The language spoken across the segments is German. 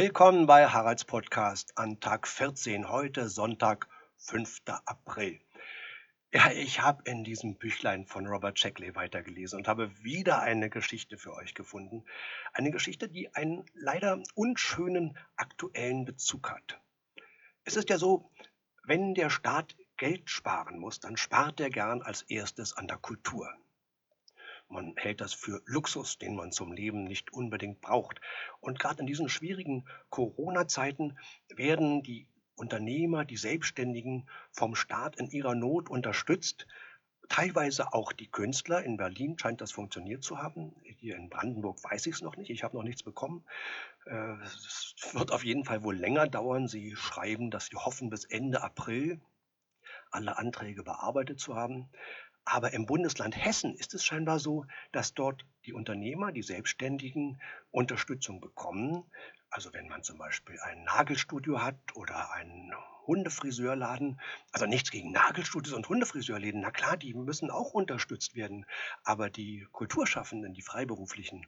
Willkommen bei Haralds Podcast an Tag 14, heute Sonntag, 5. April. Ja, ich habe in diesem Büchlein von Robert Shackley weitergelesen und habe wieder eine Geschichte für euch gefunden. Eine Geschichte, die einen leider unschönen aktuellen Bezug hat. Es ist ja so, wenn der Staat Geld sparen muss, dann spart er gern als erstes an der Kultur. Man hält das für Luxus, den man zum Leben nicht unbedingt braucht. Und gerade in diesen schwierigen Corona-Zeiten werden die Unternehmer, die Selbstständigen vom Staat in ihrer Not unterstützt. Teilweise auch die Künstler. In Berlin scheint das funktioniert zu haben. Hier in Brandenburg weiß ich es noch nicht. Ich habe noch nichts bekommen. Äh, es wird auf jeden Fall wohl länger dauern. Sie schreiben, dass sie hoffen, bis Ende April alle Anträge bearbeitet zu haben. Aber im Bundesland Hessen ist es scheinbar so, dass dort die Unternehmer, die Selbstständigen Unterstützung bekommen. Also wenn man zum Beispiel ein Nagelstudio hat oder einen Hundefriseurladen, also nichts gegen Nagelstudios und Hundefriseurläden, na klar, die müssen auch unterstützt werden. Aber die Kulturschaffenden, die Freiberuflichen,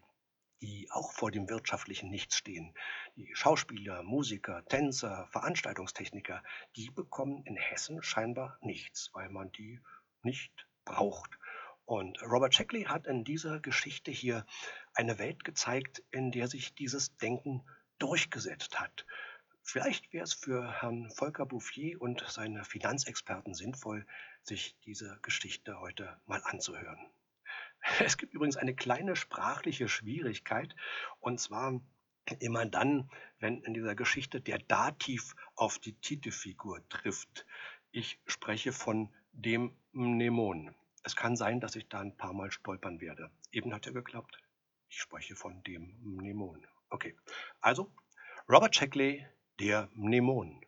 die auch vor dem wirtschaftlichen Nichts stehen, die Schauspieler, Musiker, Tänzer, Veranstaltungstechniker, die bekommen in Hessen scheinbar nichts, weil man die nicht braucht. Und Robert Shackley hat in dieser Geschichte hier eine Welt gezeigt, in der sich dieses Denken durchgesetzt hat. Vielleicht wäre es für Herrn Volker Bouffier und seine Finanzexperten sinnvoll, sich diese Geschichte heute mal anzuhören. Es gibt übrigens eine kleine sprachliche Schwierigkeit, und zwar immer dann, wenn in dieser Geschichte der Dativ auf die Titelfigur trifft. Ich spreche von dem Mnemon. Es kann sein, dass ich da ein paar Mal stolpern werde. Eben hat er geklappt. Ich spreche von dem Mnemon. Okay, also Robert Shackley, der Mnemon.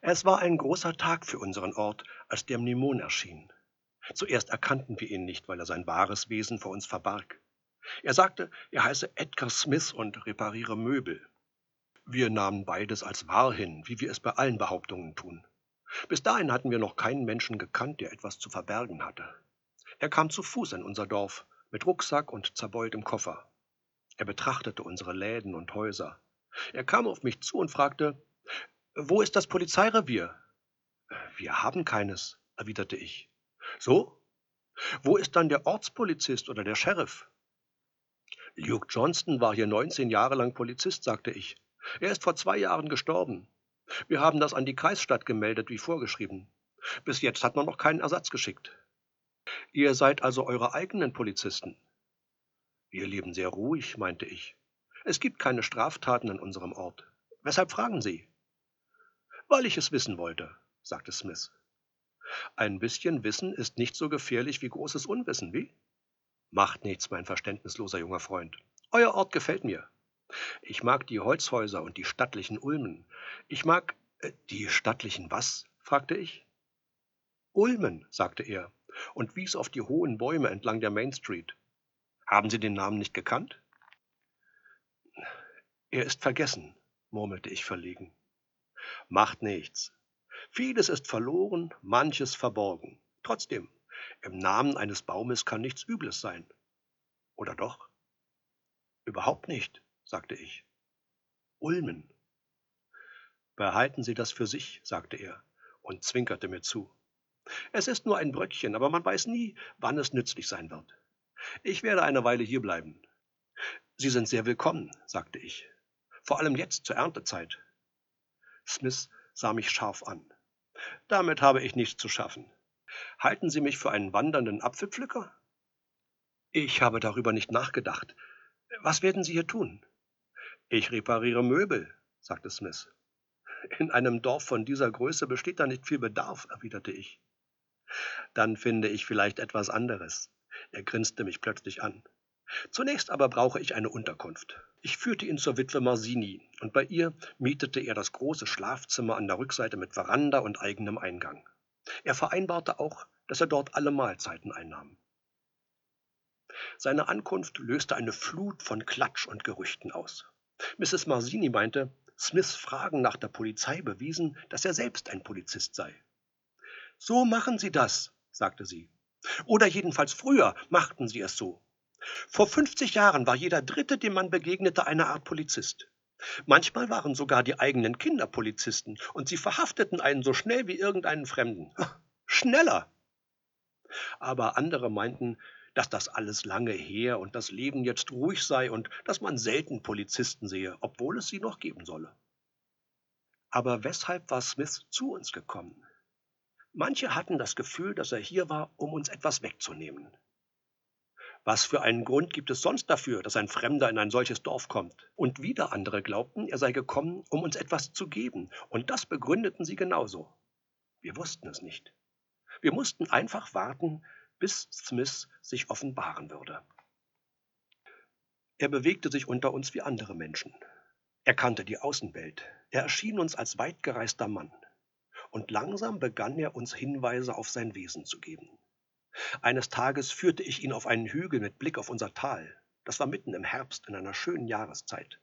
Es war ein großer Tag für unseren Ort, als der Mnemon erschien. Zuerst erkannten wir ihn nicht, weil er sein wahres Wesen vor uns verbarg. Er sagte, er heiße Edgar Smith und repariere Möbel. Wir nahmen beides als wahr hin, wie wir es bei allen Behauptungen tun. Bis dahin hatten wir noch keinen Menschen gekannt, der etwas zu verbergen hatte. Er kam zu Fuß in unser Dorf, mit Rucksack und zerbeultem Koffer. Er betrachtete unsere Läden und Häuser. Er kam auf mich zu und fragte, wo ist das Polizeirevier? Wir haben keines, erwiderte ich. So? Wo ist dann der Ortspolizist oder der Sheriff? Luke Johnston war hier 19 Jahre lang Polizist, sagte ich. Er ist vor zwei Jahren gestorben. Wir haben das an die Kreisstadt gemeldet, wie vorgeschrieben. Bis jetzt hat man noch keinen Ersatz geschickt. Ihr seid also eure eigenen Polizisten. Wir leben sehr ruhig, meinte ich. Es gibt keine Straftaten in unserem Ort. Weshalb fragen Sie? Weil ich es wissen wollte, sagte Smith. Ein bisschen Wissen ist nicht so gefährlich wie großes Unwissen, wie? Macht nichts, mein verständnisloser junger Freund. Euer Ort gefällt mir. Ich mag die Holzhäuser und die stattlichen Ulmen. Ich mag äh, die stattlichen was? fragte ich. Ulmen, sagte er und wies auf die hohen Bäume entlang der Main Street. Haben Sie den Namen nicht gekannt? Er ist vergessen, murmelte ich verlegen. Macht nichts. Vieles ist verloren, manches verborgen. Trotzdem, im Namen eines Baumes kann nichts Übles sein. Oder doch? Überhaupt nicht, sagte ich. Ulmen. Behalten Sie das für sich, sagte er und zwinkerte mir zu. Es ist nur ein Bröckchen, aber man weiß nie, wann es nützlich sein wird. Ich werde eine Weile hier bleiben. Sie sind sehr willkommen, sagte ich. Vor allem jetzt zur Erntezeit. Smith sah mich scharf an. Damit habe ich nichts zu schaffen. Halten Sie mich für einen wandernden Apfelpflücker? Ich habe darüber nicht nachgedacht. Was werden Sie hier tun? Ich repariere Möbel, sagte Smith. In einem Dorf von dieser Größe besteht da nicht viel Bedarf, erwiderte ich. Dann finde ich vielleicht etwas anderes. Er grinste mich plötzlich an. Zunächst aber brauche ich eine Unterkunft. Ich führte ihn zur Witwe Marsini, und bei ihr mietete er das große Schlafzimmer an der Rückseite mit Veranda und eigenem Eingang. Er vereinbarte auch, dass er dort alle Mahlzeiten einnahm. Seine Ankunft löste eine Flut von Klatsch und Gerüchten aus. Mrs. Marsini meinte, Smiths Fragen nach der Polizei bewiesen, dass er selbst ein Polizist sei. So machen Sie das, sagte sie. Oder jedenfalls früher machten Sie es so. Vor 50 Jahren war jeder Dritte, dem man begegnete, eine Art Polizist. Manchmal waren sogar die eigenen Kinder Polizisten und sie verhafteten einen so schnell wie irgendeinen Fremden. Schneller! Aber andere meinten, dass das alles lange her und das Leben jetzt ruhig sei und dass man selten Polizisten sehe, obwohl es sie noch geben solle. Aber weshalb war Smith zu uns gekommen? Manche hatten das Gefühl, dass er hier war, um uns etwas wegzunehmen. Was für einen Grund gibt es sonst dafür, dass ein Fremder in ein solches Dorf kommt? Und wieder andere glaubten, er sei gekommen, um uns etwas zu geben, und das begründeten sie genauso. Wir wussten es nicht. Wir mussten einfach warten, bis Smith sich offenbaren würde. Er bewegte sich unter uns wie andere Menschen. Er kannte die Außenwelt. Er erschien uns als weitgereister Mann. Und langsam begann er uns Hinweise auf sein Wesen zu geben. Eines Tages führte ich ihn auf einen Hügel mit Blick auf unser Tal. Das war mitten im Herbst in einer schönen Jahreszeit.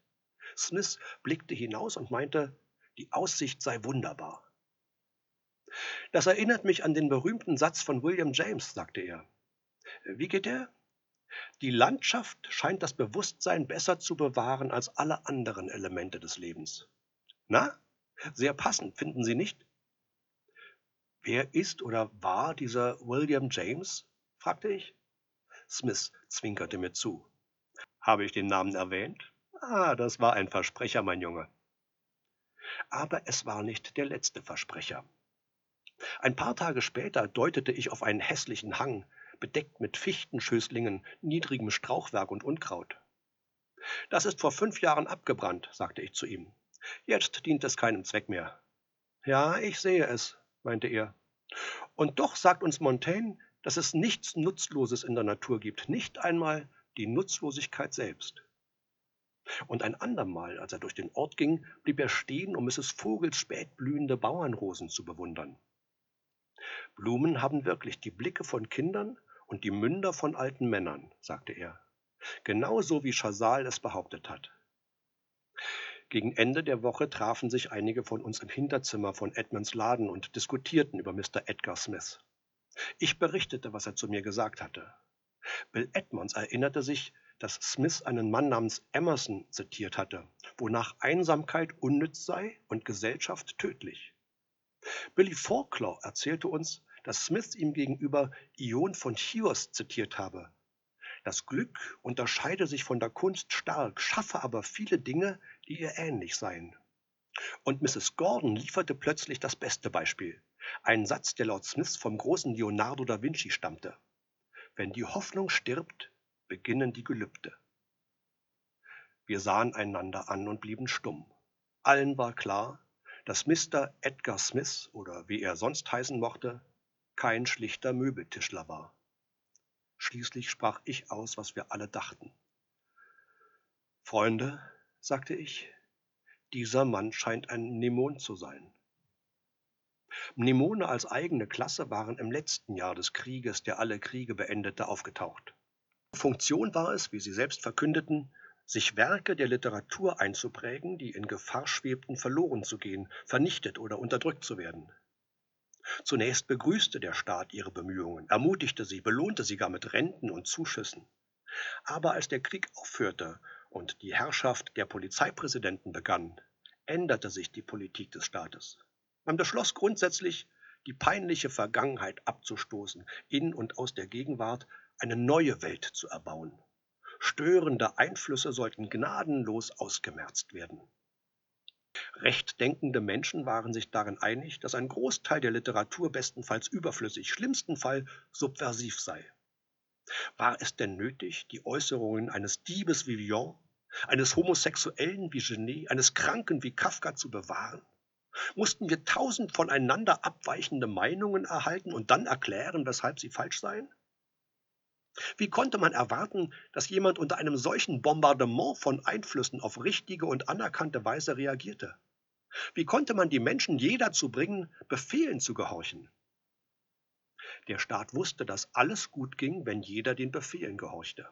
Smith blickte hinaus und meinte, die Aussicht sei wunderbar. Das erinnert mich an den berühmten Satz von William James, sagte er. Wie geht er? Die Landschaft scheint das Bewusstsein besser zu bewahren als alle anderen Elemente des Lebens. Na, sehr passend, finden Sie nicht? Wer ist oder war dieser William James? fragte ich. Smith zwinkerte mir zu. Habe ich den Namen erwähnt? Ah, das war ein Versprecher, mein Junge. Aber es war nicht der letzte Versprecher. Ein paar Tage später deutete ich auf einen hässlichen Hang, bedeckt mit Fichtenschößlingen, niedrigem Strauchwerk und Unkraut. Das ist vor fünf Jahren abgebrannt, sagte ich zu ihm. Jetzt dient es keinem Zweck mehr. Ja, ich sehe es, meinte er. Und doch sagt uns Montaigne, dass es nichts Nutzloses in der Natur gibt, nicht einmal die Nutzlosigkeit selbst. Und ein andermal, als er durch den Ort ging, blieb er stehen, um Mrs. Vogels spätblühende Bauernrosen zu bewundern. Blumen haben wirklich die Blicke von Kindern und die Münder von alten Männern, sagte er. Genauso wie Chazal es behauptet hat. Gegen Ende der Woche trafen sich einige von uns im Hinterzimmer von Edmunds Laden und diskutierten über Mr. Edgar Smith. Ich berichtete, was er zu mir gesagt hatte. Bill Edmonds erinnerte sich, dass Smith einen Mann namens Emerson zitiert hatte, wonach Einsamkeit unnütz sei und Gesellschaft tödlich. Billy Faulkner erzählte uns, dass Smith ihm gegenüber Ion von Chios zitiert habe, das Glück unterscheide sich von der Kunst stark, schaffe aber viele Dinge, die ihr ähnlich seien. Und Mrs. Gordon lieferte plötzlich das beste Beispiel. Ein Satz, der laut Smith vom großen Leonardo da Vinci stammte. Wenn die Hoffnung stirbt, beginnen die Gelübde. Wir sahen einander an und blieben stumm. Allen war klar, dass Mr. Edgar Smith oder wie er sonst heißen mochte, kein schlichter Möbeltischler war. Schließlich sprach ich aus, was wir alle dachten. Freunde, sagte ich, dieser Mann scheint ein Mnemon zu sein. Mnemone als eigene Klasse waren im letzten Jahr des Krieges, der alle Kriege beendete, aufgetaucht. Funktion war es, wie sie selbst verkündeten, sich Werke der Literatur einzuprägen, die in Gefahr schwebten, verloren zu gehen, vernichtet oder unterdrückt zu werden. Zunächst begrüßte der Staat ihre Bemühungen, ermutigte sie, belohnte sie gar mit Renten und Zuschüssen. Aber als der Krieg aufhörte und die Herrschaft der Polizeipräsidenten begann, änderte sich die Politik des Staates. Man beschloss grundsätzlich, die peinliche Vergangenheit abzustoßen, in und aus der Gegenwart eine neue Welt zu erbauen. Störende Einflüsse sollten gnadenlos ausgemerzt werden. Rechtdenkende Menschen waren sich darin einig, dass ein Großteil der Literatur bestenfalls überflüssig, schlimmsten Fall subversiv sei. War es denn nötig, die Äußerungen eines Diebes wie Villon, eines Homosexuellen wie Genet, eines Kranken wie Kafka zu bewahren? Mussten wir tausend voneinander abweichende Meinungen erhalten und dann erklären, weshalb sie falsch seien? Wie konnte man erwarten, dass jemand unter einem solchen Bombardement von Einflüssen auf richtige und anerkannte Weise reagierte? Wie konnte man die Menschen je dazu bringen, Befehlen zu gehorchen? Der Staat wusste, dass alles gut ging, wenn jeder den Befehlen gehorchte.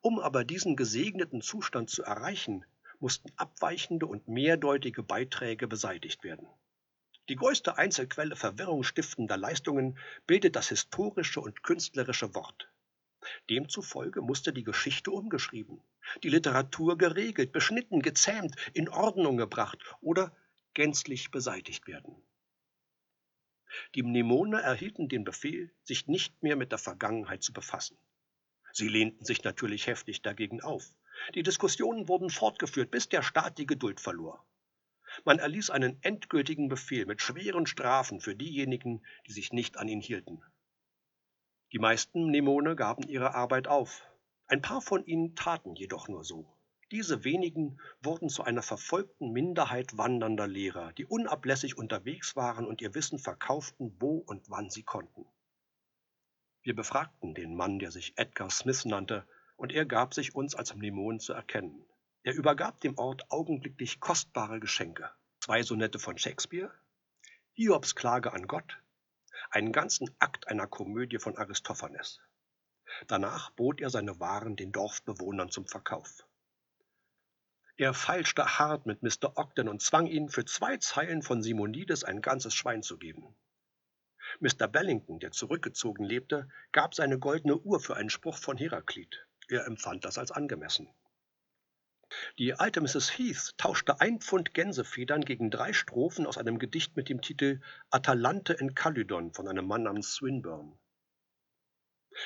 Um aber diesen gesegneten Zustand zu erreichen, mussten abweichende und mehrdeutige Beiträge beseitigt werden. Die größte Einzelquelle verwirrungsstiftender Leistungen bildet das historische und künstlerische Wort. Demzufolge musste die Geschichte umgeschrieben, die Literatur geregelt, beschnitten, gezähmt, in Ordnung gebracht oder gänzlich beseitigt werden. Die Mnemone erhielten den Befehl, sich nicht mehr mit der Vergangenheit zu befassen. Sie lehnten sich natürlich heftig dagegen auf. Die Diskussionen wurden fortgeführt, bis der Staat die Geduld verlor. Man erließ einen endgültigen Befehl mit schweren Strafen für diejenigen, die sich nicht an ihn hielten. Die meisten Mnemone gaben ihre Arbeit auf. Ein paar von ihnen taten jedoch nur so. Diese wenigen wurden zu einer verfolgten Minderheit wandernder Lehrer, die unablässig unterwegs waren und ihr Wissen verkauften, wo und wann sie konnten. Wir befragten den Mann, der sich Edgar Smith nannte, und er gab sich uns als Mnemon zu erkennen. Er übergab dem Ort augenblicklich kostbare Geschenke. Zwei Sonette von Shakespeare, Hiobs Klage an Gott, einen ganzen Akt einer Komödie von Aristophanes. Danach bot er seine Waren den Dorfbewohnern zum Verkauf. Er feilschte hart mit Mr. Ogden und zwang ihn, für zwei Zeilen von Simonides ein ganzes Schwein zu geben. Mr. Bellington, der zurückgezogen lebte, gab seine goldene Uhr für einen Spruch von Heraklit. Er empfand das als angemessen. Die alte Mrs. Heath tauschte ein Pfund Gänsefedern gegen drei Strophen aus einem Gedicht mit dem Titel Atalante in Calydon von einem Mann namens Swinburne.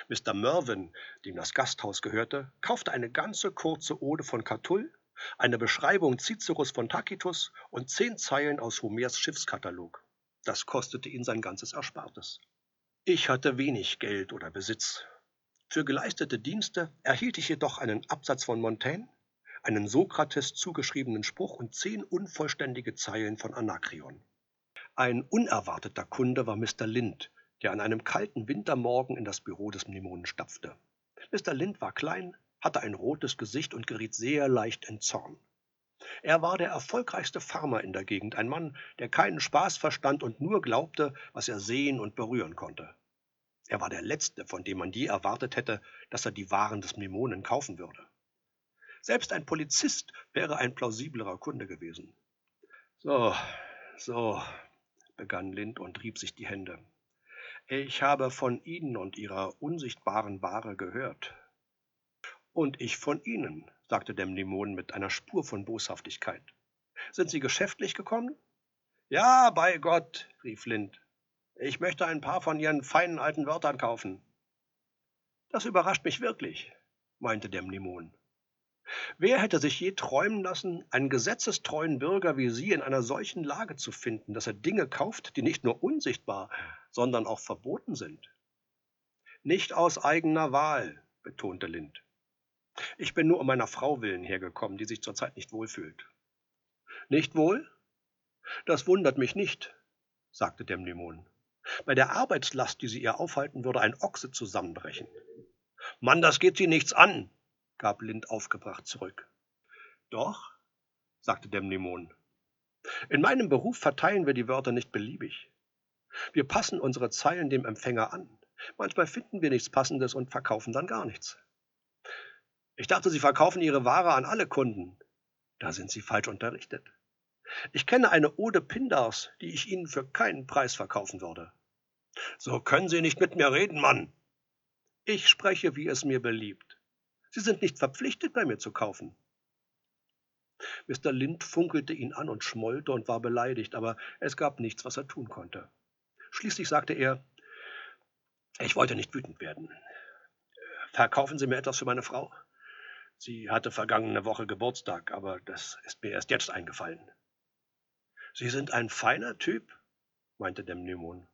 Mr. Mervyn, dem das Gasthaus gehörte, kaufte eine ganze kurze Ode von Catull eine Beschreibung Ciceros von Tacitus und zehn Zeilen aus Homers Schiffskatalog. Das kostete ihn sein ganzes Erspartes. Ich hatte wenig Geld oder Besitz. Für geleistete Dienste erhielt ich jedoch einen Absatz von Montaigne, einen Sokrates zugeschriebenen Spruch und zehn unvollständige Zeilen von Anakreon. Ein unerwarteter Kunde war Mr. Lind, der an einem kalten Wintermorgen in das Büro des Mnemonen stapfte. Mr. Lind war klein, hatte ein rotes Gesicht und geriet sehr leicht in Zorn. Er war der erfolgreichste Farmer in der Gegend, ein Mann, der keinen Spaß verstand und nur glaubte, was er sehen und berühren konnte. Er war der Letzte, von dem man je erwartet hätte, dass er die Waren des Mimonen kaufen würde. Selbst ein Polizist wäre ein plausiblerer Kunde gewesen. So, so, begann Lind und rieb sich die Hände. Ich habe von Ihnen und Ihrer unsichtbaren Ware gehört. Und ich von Ihnen, sagte der Mnemon mit einer Spur von Boshaftigkeit. Sind Sie geschäftlich gekommen? Ja, bei Gott, rief Lind. Ich möchte ein paar von Ihren feinen alten Wörtern kaufen. Das überrascht mich wirklich, meinte der Mnemon. Wer hätte sich je träumen lassen, einen gesetzestreuen Bürger wie Sie in einer solchen Lage zu finden, dass er Dinge kauft, die nicht nur unsichtbar, sondern auch verboten sind? Nicht aus eigener Wahl, betonte Lind. Ich bin nur um meiner Frau willen hergekommen, die sich zurzeit nicht wohlfühlt. Nicht wohl? Das wundert mich nicht, sagte der Mnemon. Bei der Arbeitslast, die sie ihr aufhalten, würde ein Ochse zusammenbrechen. Mann, das geht sie nichts an, gab Lind aufgebracht zurück. Doch, sagte der Mnemon. In meinem Beruf verteilen wir die Wörter nicht beliebig. Wir passen unsere Zeilen dem Empfänger an. Manchmal finden wir nichts Passendes und verkaufen dann gar nichts. Ich dachte, Sie verkaufen Ihre Ware an alle Kunden. Da sind Sie falsch unterrichtet. Ich kenne eine Ode Pindars, die ich Ihnen für keinen Preis verkaufen würde. So können Sie nicht mit mir reden, Mann. Ich spreche, wie es mir beliebt. Sie sind nicht verpflichtet, bei mir zu kaufen. Mr. Lind funkelte ihn an und schmollte und war beleidigt, aber es gab nichts, was er tun konnte. Schließlich sagte er, ich wollte nicht wütend werden. Verkaufen Sie mir etwas für meine Frau? Sie hatte vergangene Woche Geburtstag, aber das ist mir erst jetzt eingefallen. Sie sind ein feiner Typ, meinte der Mnemon.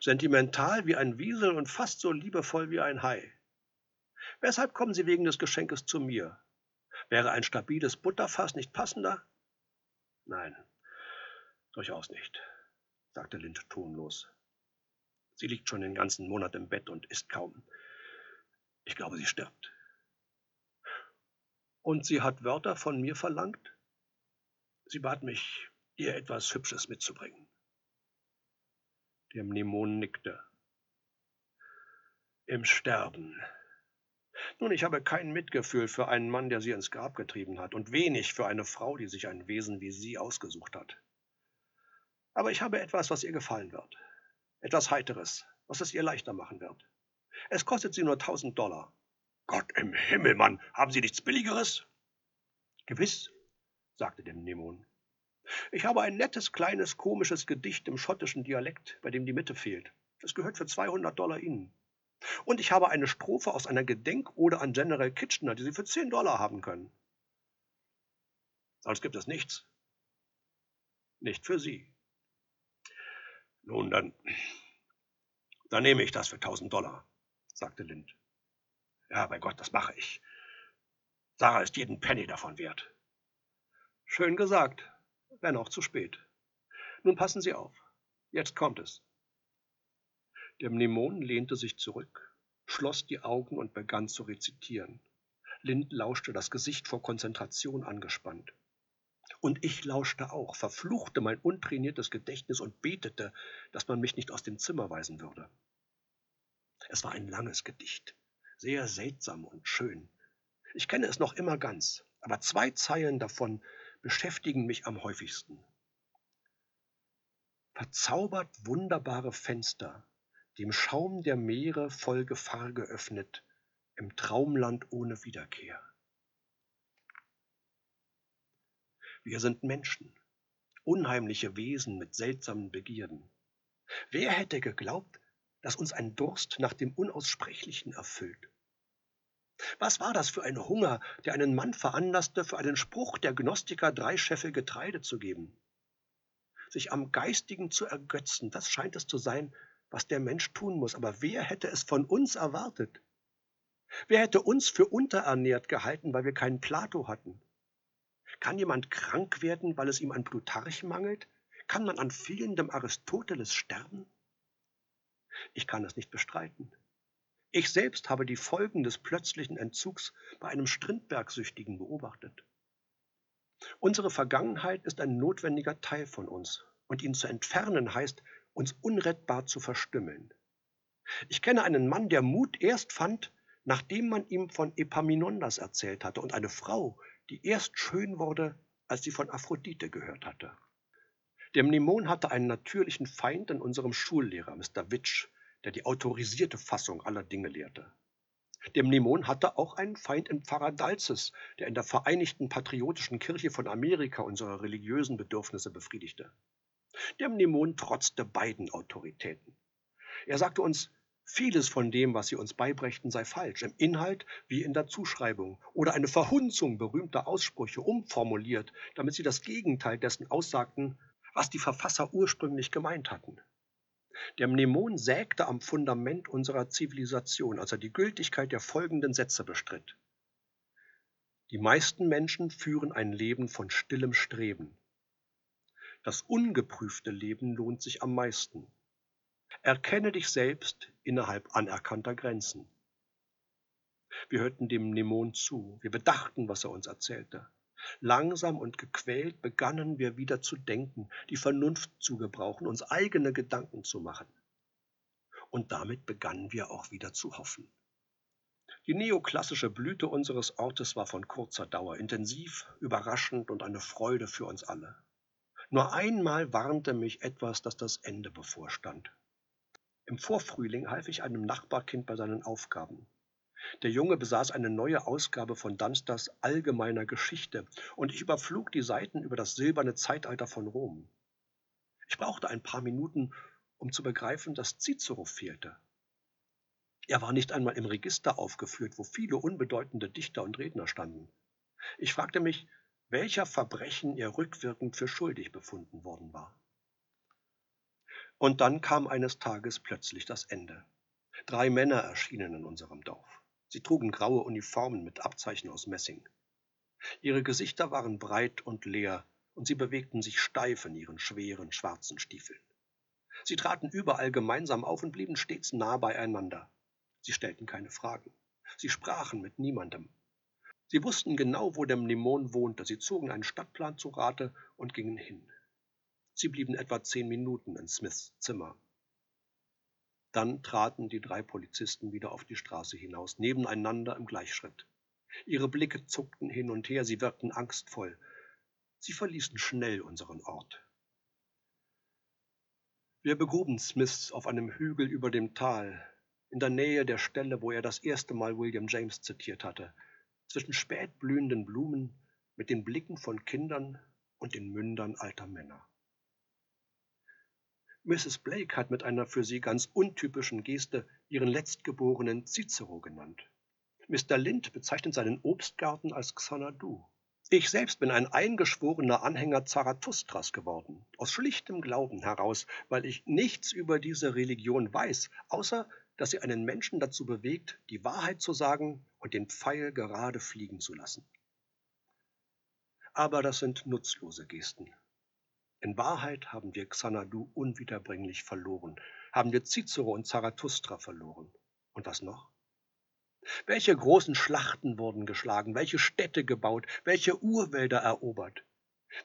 Sentimental wie ein Wiesel und fast so liebevoll wie ein Hai. Weshalb kommen Sie wegen des Geschenkes zu mir? Wäre ein stabiles Butterfass nicht passender? Nein, durchaus nicht, sagte Lind tonlos. Sie liegt schon den ganzen Monat im Bett und isst kaum. Ich glaube, sie stirbt. Und sie hat Wörter von mir verlangt? Sie bat mich, ihr etwas Hübsches mitzubringen. Der Mnemon nickte. Im Sterben. Nun, ich habe kein Mitgefühl für einen Mann, der sie ins Grab getrieben hat, und wenig für eine Frau, die sich ein Wesen wie sie ausgesucht hat. Aber ich habe etwas, was ihr gefallen wird. Etwas Heiteres, was es ihr leichter machen wird. Es kostet sie nur tausend Dollar. Gott im Himmel, Mann, haben Sie nichts Billigeres? Gewiss, sagte der Mnemon. Ich habe ein nettes, kleines, komisches Gedicht im schottischen Dialekt, bei dem die Mitte fehlt. Es gehört für 200 Dollar Ihnen. Und ich habe eine Strophe aus einer Gedenkode an General Kitchener, die Sie für 10 Dollar haben können. Sonst gibt es nichts. Nicht für Sie. Nun, dann, dann nehme ich das für 1000 Dollar, sagte Lind. Ja, bei Gott, das mache ich. Sarah ist jeden Penny davon wert. Schön gesagt, wenn auch zu spät. Nun passen Sie auf. Jetzt kommt es. Der Mnemon lehnte sich zurück, schloss die Augen und begann zu rezitieren. Lind lauschte, das Gesicht vor Konzentration angespannt. Und ich lauschte auch, verfluchte mein untrainiertes Gedächtnis und betete, dass man mich nicht aus dem Zimmer weisen würde. Es war ein langes Gedicht, sehr seltsam und schön. Ich kenne es noch immer ganz, aber zwei Zeilen davon beschäftigen mich am häufigsten. Verzaubert wunderbare Fenster, dem Schaum der Meere voll Gefahr geöffnet, im Traumland ohne Wiederkehr. Wir sind Menschen, unheimliche Wesen mit seltsamen Begierden. Wer hätte geglaubt, dass uns ein Durst nach dem Unaussprechlichen erfüllt? Was war das für ein Hunger, der einen Mann veranlasste, für einen Spruch der Gnostiker drei Scheffel Getreide zu geben? Sich am Geistigen zu ergötzen, das scheint es zu sein, was der Mensch tun muss. Aber wer hätte es von uns erwartet? Wer hätte uns für unterernährt gehalten, weil wir keinen Plato hatten? Kann jemand krank werden, weil es ihm an Plutarch mangelt? Kann man an fehlendem Aristoteles sterben? Ich kann es nicht bestreiten. Ich selbst habe die Folgen des plötzlichen Entzugs bei einem Strindbergsüchtigen beobachtet. Unsere Vergangenheit ist ein notwendiger Teil von uns, und ihn zu entfernen heißt, uns unrettbar zu verstümmeln. Ich kenne einen Mann, der Mut erst fand, nachdem man ihm von Epaminondas erzählt hatte, und eine Frau, die erst schön wurde, als sie von Aphrodite gehört hatte. Der Mnemon hatte einen natürlichen Feind in unserem Schullehrer, Mr. Witsch, der die autorisierte Fassung aller Dinge lehrte. Der Mnemon hatte auch einen Feind im Pfarrer Dalzes, der in der Vereinigten Patriotischen Kirche von Amerika unsere religiösen Bedürfnisse befriedigte. Der Mnemon trotzte beiden Autoritäten. Er sagte uns, Vieles von dem, was sie uns beibrächten, sei falsch, im Inhalt wie in der Zuschreibung oder eine Verhunzung berühmter Aussprüche umformuliert, damit sie das Gegenteil dessen aussagten, was die Verfasser ursprünglich gemeint hatten. Der Mnemon sägte am Fundament unserer Zivilisation, als er die Gültigkeit der folgenden Sätze bestritt. Die meisten Menschen führen ein Leben von stillem Streben. Das ungeprüfte Leben lohnt sich am meisten. Erkenne dich selbst innerhalb anerkannter Grenzen. Wir hörten dem Mnemon zu, wir bedachten, was er uns erzählte. Langsam und gequält begannen wir wieder zu denken, die Vernunft zu gebrauchen, uns eigene Gedanken zu machen. Und damit begannen wir auch wieder zu hoffen. Die neoklassische Blüte unseres Ortes war von kurzer Dauer, intensiv, überraschend und eine Freude für uns alle. Nur einmal warnte mich etwas, dass das Ende bevorstand. Im Vorfrühling half ich einem Nachbarkind bei seinen Aufgaben. Der Junge besaß eine neue Ausgabe von Dunsters Allgemeiner Geschichte, und ich überflog die Seiten über das silberne Zeitalter von Rom. Ich brauchte ein paar Minuten, um zu begreifen, dass Cicero fehlte. Er war nicht einmal im Register aufgeführt, wo viele unbedeutende Dichter und Redner standen. Ich fragte mich, welcher Verbrechen er rückwirkend für schuldig befunden worden war. Und dann kam eines Tages plötzlich das Ende. Drei Männer erschienen in unserem Dorf. Sie trugen graue Uniformen mit Abzeichen aus Messing. Ihre Gesichter waren breit und leer, und sie bewegten sich steif in ihren schweren schwarzen Stiefeln. Sie traten überall gemeinsam auf und blieben stets nah beieinander. Sie stellten keine Fragen. Sie sprachen mit niemandem. Sie wussten genau, wo der Mnemon wohnte. Sie zogen einen Stadtplan zu Rate und gingen hin. Sie blieben etwa zehn Minuten in Smiths Zimmer. Dann traten die drei Polizisten wieder auf die Straße hinaus, nebeneinander im Gleichschritt. Ihre Blicke zuckten hin und her, sie wirkten angstvoll. Sie verließen schnell unseren Ort. Wir begruben Smiths auf einem Hügel über dem Tal, in der Nähe der Stelle, wo er das erste Mal William James zitiert hatte, zwischen spät blühenden Blumen mit den Blicken von Kindern und den Mündern alter Männer. Mrs. Blake hat mit einer für sie ganz untypischen Geste ihren letztgeborenen Cicero genannt. Mr. Lind bezeichnet seinen Obstgarten als Xanadu. Ich selbst bin ein eingeschworener Anhänger Zarathustras geworden, aus schlichtem Glauben heraus, weil ich nichts über diese Religion weiß, außer dass sie einen Menschen dazu bewegt, die Wahrheit zu sagen und den Pfeil gerade fliegen zu lassen. Aber das sind nutzlose Gesten. In Wahrheit haben wir Xanadu unwiederbringlich verloren, haben wir Cicero und Zarathustra verloren. Und was noch? Welche großen Schlachten wurden geschlagen, welche Städte gebaut, welche Urwälder erobert,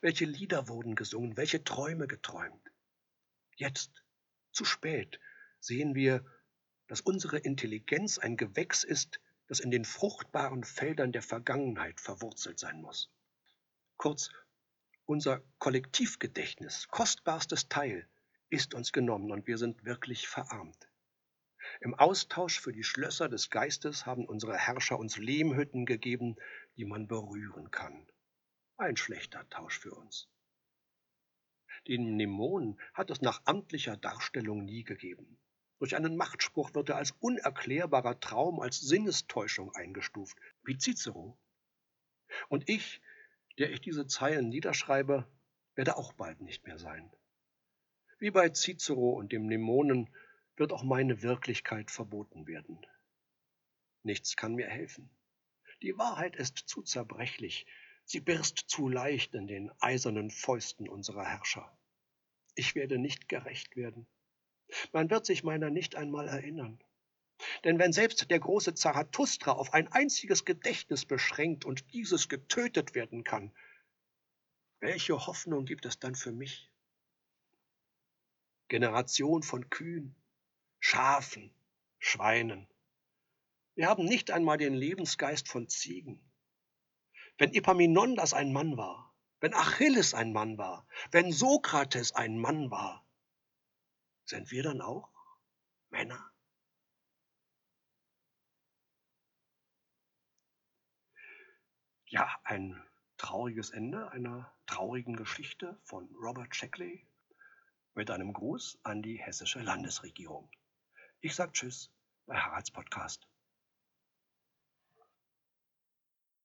welche Lieder wurden gesungen, welche Träume geträumt. Jetzt, zu spät, sehen wir, dass unsere Intelligenz ein Gewächs ist, das in den fruchtbaren Feldern der Vergangenheit verwurzelt sein muss. Kurz, unser Kollektivgedächtnis, kostbarstes Teil, ist uns genommen und wir sind wirklich verarmt. Im Austausch für die Schlösser des Geistes haben unsere Herrscher uns Lehmhütten gegeben, die man berühren kann. Ein schlechter Tausch für uns. Den Mnemonen hat es nach amtlicher Darstellung nie gegeben. Durch einen Machtspruch wird er als unerklärbarer Traum, als Sinnestäuschung eingestuft, wie Cicero. Und ich, der ich diese Zeilen niederschreibe, werde auch bald nicht mehr sein. Wie bei Cicero und dem Mnemonen wird auch meine Wirklichkeit verboten werden. Nichts kann mir helfen. Die Wahrheit ist zu zerbrechlich, sie birst zu leicht in den eisernen Fäusten unserer Herrscher. Ich werde nicht gerecht werden. Man wird sich meiner nicht einmal erinnern. Denn wenn selbst der große Zarathustra auf ein einziges Gedächtnis beschränkt und dieses getötet werden kann, welche Hoffnung gibt es dann für mich? Generation von Kühen, Schafen, Schweinen. Wir haben nicht einmal den Lebensgeist von Ziegen. Wenn Epaminondas ein Mann war, wenn Achilles ein Mann war, wenn Sokrates ein Mann war, sind wir dann auch Männer? Ja, ein trauriges Ende einer traurigen Geschichte von Robert Shackley mit einem Gruß an die hessische Landesregierung. Ich sage Tschüss bei Haralds Podcast.